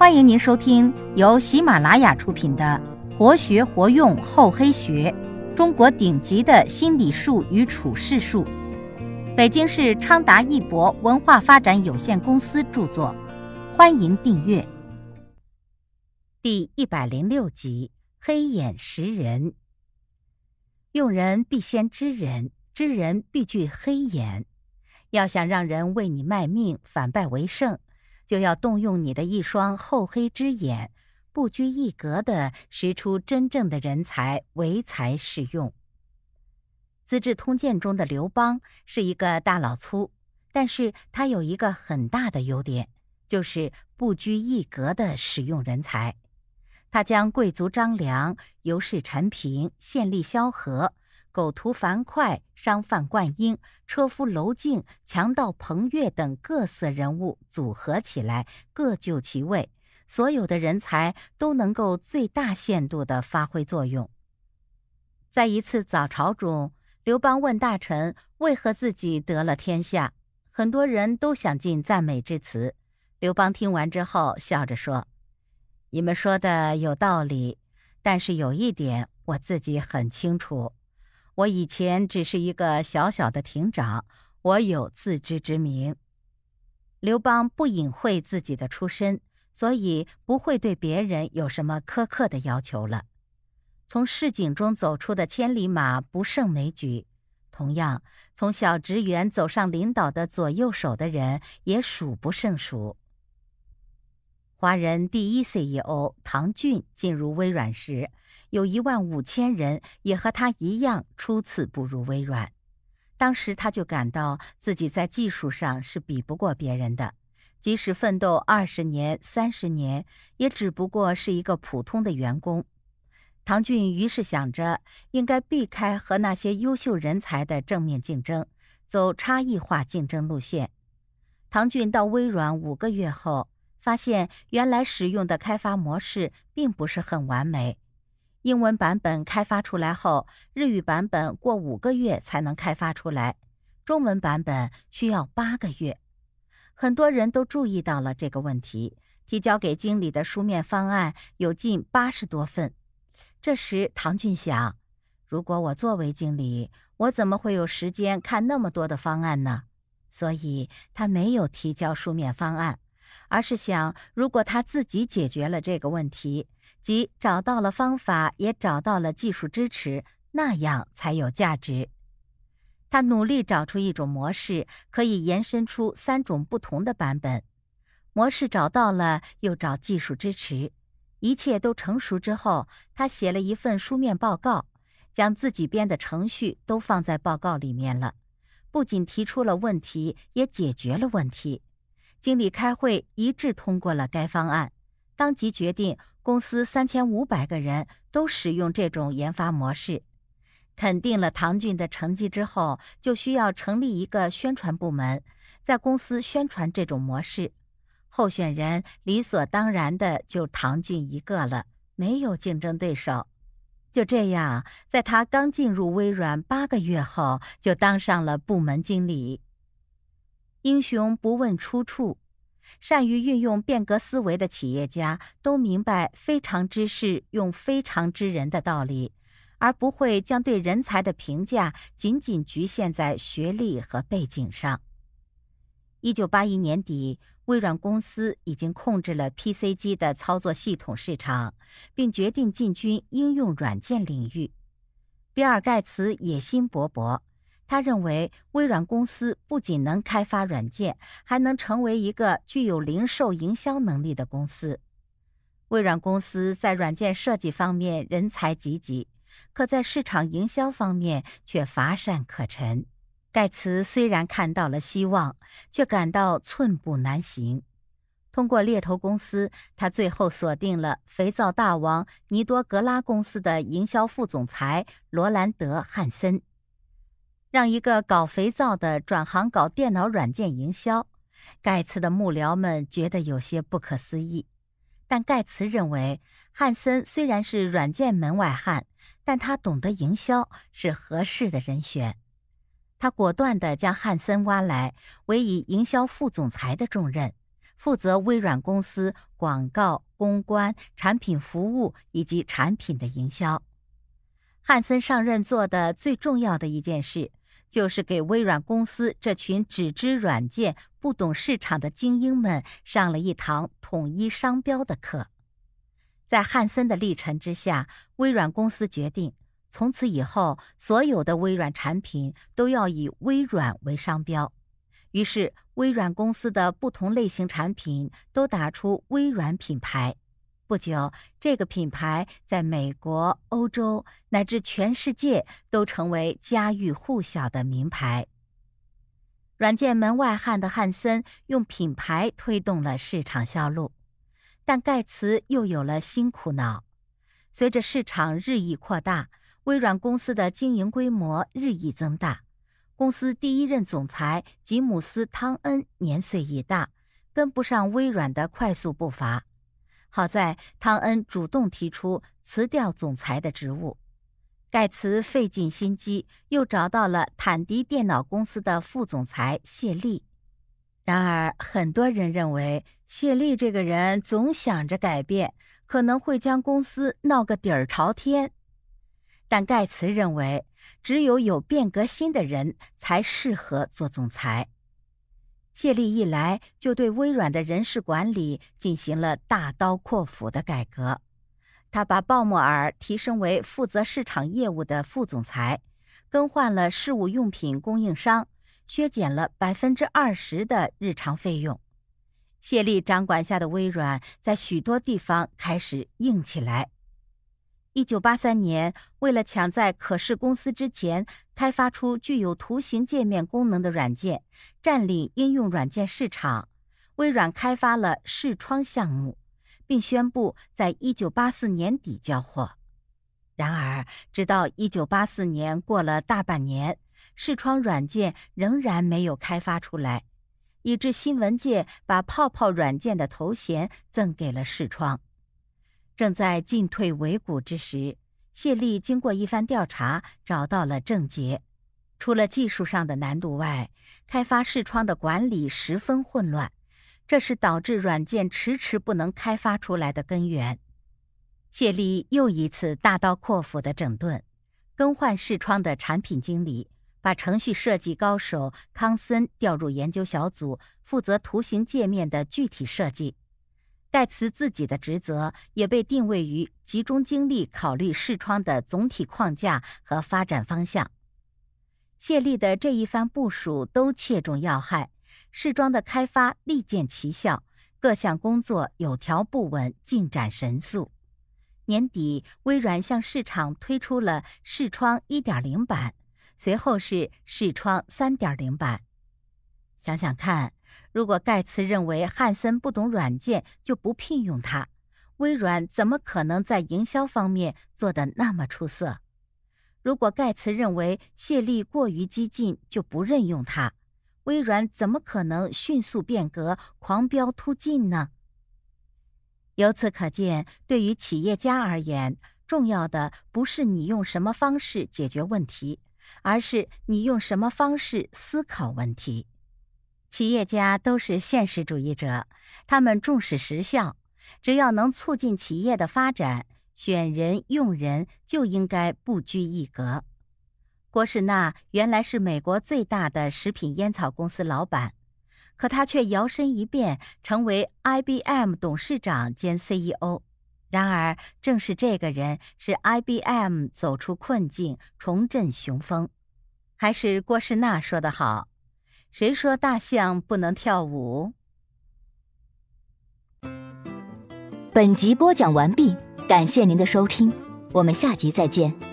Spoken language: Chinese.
欢迎您收听由喜马拉雅出品的《活学活用厚黑学：中国顶级的心理术与处世术》，北京市昌达一博文化发展有限公司著作。欢迎订阅。第一百零六集：黑眼识人。用人必先知人，知人必具黑眼。要想让人为你卖命，反败为胜。就要动用你的一双厚黑之眼，不拘一格的识出真正的人才，唯才是用。《资治通鉴》中的刘邦是一个大老粗，但是他有一个很大的优点，就是不拘一格的使用人才。他将贵族张良、尤氏陈平、县吏萧何。狗屠樊哙、商贩灌婴、车夫娄敬、强盗彭越等各色人物组合起来，各就其位，所有的人才都能够最大限度地发挥作用。在一次早朝中，刘邦问大臣为何自己得了天下，很多人都想尽赞美之词。刘邦听完之后，笑着说：“你们说的有道理，但是有一点我自己很清楚。”我以前只是一个小小的亭长，我有自知之明。刘邦不隐晦自己的出身，所以不会对别人有什么苛刻的要求了。从市井中走出的千里马不胜枚举，同样从小职员走上领导的左右手的人也数不胜数。华人第一 CEO 唐骏进入微软时。有一万五千人也和他一样初次步入微软，当时他就感到自己在技术上是比不过别人的，即使奋斗二十年、三十年，也只不过是一个普通的员工。唐骏于是想着应该避开和那些优秀人才的正面竞争，走差异化竞争路线。唐骏到微软五个月后，发现原来使用的开发模式并不是很完美。英文版本开发出来后，日语版本过五个月才能开发出来，中文版本需要八个月。很多人都注意到了这个问题，提交给经理的书面方案有近八十多份。这时，唐骏想：如果我作为经理，我怎么会有时间看那么多的方案呢？所以他没有提交书面方案，而是想，如果他自己解决了这个问题。即找到了方法，也找到了技术支持，那样才有价值。他努力找出一种模式，可以延伸出三种不同的版本。模式找到了，又找技术支持，一切都成熟之后，他写了一份书面报告，将自己编的程序都放在报告里面了。不仅提出了问题，也解决了问题。经理开会一致通过了该方案，当即决定。公司三千五百个人都使用这种研发模式，肯定了唐骏的成绩之后，就需要成立一个宣传部门，在公司宣传这种模式。候选人理所当然的就唐骏一个了，没有竞争对手。就这样，在他刚进入微软八个月后，就当上了部门经理。英雄不问出处。善于运用变革思维的企业家都明白“非常之事用非常之人”的道理，而不会将对人才的评价仅仅局限在学历和背景上。一九八一年底，微软公司已经控制了 PC 机的操作系统市场，并决定进军应用软件领域。比尔·盖茨野心勃勃。他认为，微软公司不仅能开发软件，还能成为一个具有零售营销能力的公司。微软公司在软件设计方面人才济济，可在市场营销方面却乏善可陈。盖茨虽然看到了希望，却感到寸步难行。通过猎头公司，他最后锁定了肥皂大王尼多格拉公司的营销副总裁罗兰德·汉森。让一个搞肥皂的转行搞电脑软件营销，盖茨的幕僚们觉得有些不可思议。但盖茨认为，汉森虽然是软件门外汉，但他懂得营销，是合适的人选。他果断地将汉森挖来，委以营销副总裁的重任，负责微软公司广告、公关、产品服务以及产品的营销。汉森上任做的最重要的一件事，就是给微软公司这群只知软件、不懂市场的精英们上了一堂统一商标的课。在汉森的历程之下，微软公司决定，从此以后，所有的微软产品都要以微软为商标。于是，微软公司的不同类型产品都打出微软品牌。不久，这个品牌在美国、欧洲乃至全世界都成为家喻户晓的名牌。软件门外汉的汉森用品牌推动了市场销路，但盖茨又有了新苦恼。随着市场日益扩大，微软公司的经营规模日益增大。公司第一任总裁吉姆斯·汤恩年岁已大，跟不上微软的快速步伐。好在汤恩主动提出辞掉总裁的职务，盖茨费尽心机又找到了坦迪电脑公司的副总裁谢利。然而，很多人认为谢利这个人总想着改变，可能会将公司闹个底儿朝天。但盖茨认为，只有有变革心的人才适合做总裁。谢利一来，就对微软的人事管理进行了大刀阔斧的改革。他把鲍默尔提升为负责市场业务的副总裁，更换了事务用品供应商，削减了百分之二十的日常费用。谢利掌管下的微软在许多地方开始硬起来。一九八三年，为了抢在可视公司之前开发出具有图形界面功能的软件，占领应用软件市场，微软开发了视窗项目，并宣布在一九八四年底交货。然而，直到一九八四年过了大半年，视窗软件仍然没有开发出来，以致新闻界把“泡泡软件”的头衔赠给了视窗。正在进退维谷之时，谢利经过一番调查，找到了症结。除了技术上的难度外，开发视窗的管理十分混乱，这是导致软件迟迟不能开发出来的根源。谢利又一次大刀阔斧的整顿，更换视窗的产品经理，把程序设计高手康森调入研究小组，负责图形界面的具体设计。盖茨自己的职责也被定位于集中精力考虑视窗的总体框架和发展方向。谢利的这一番部署都切中要害，视窗的开发立见奇效，各项工作有条不紊，进展神速。年底，微软向市场推出了视窗1.0版，随后是视窗3.0版。想想看。如果盖茨认为汉森不懂软件，就不聘用他，微软怎么可能在营销方面做得那么出色？如果盖茨认为谢利过于激进，就不任用他，微软怎么可能迅速变革、狂飙突进呢？由此可见，对于企业家而言，重要的不是你用什么方式解决问题，而是你用什么方式思考问题。企业家都是现实主义者，他们重视实效。只要能促进企业的发展，选人用人就应该不拘一格。郭士纳原来是美国最大的食品烟草公司老板，可他却摇身一变成为 IBM 董事长兼 CEO。然而，正是这个人使 IBM 走出困境，重振雄风。还是郭士纳说得好。谁说大象不能跳舞？本集播讲完毕，感谢您的收听，我们下集再见。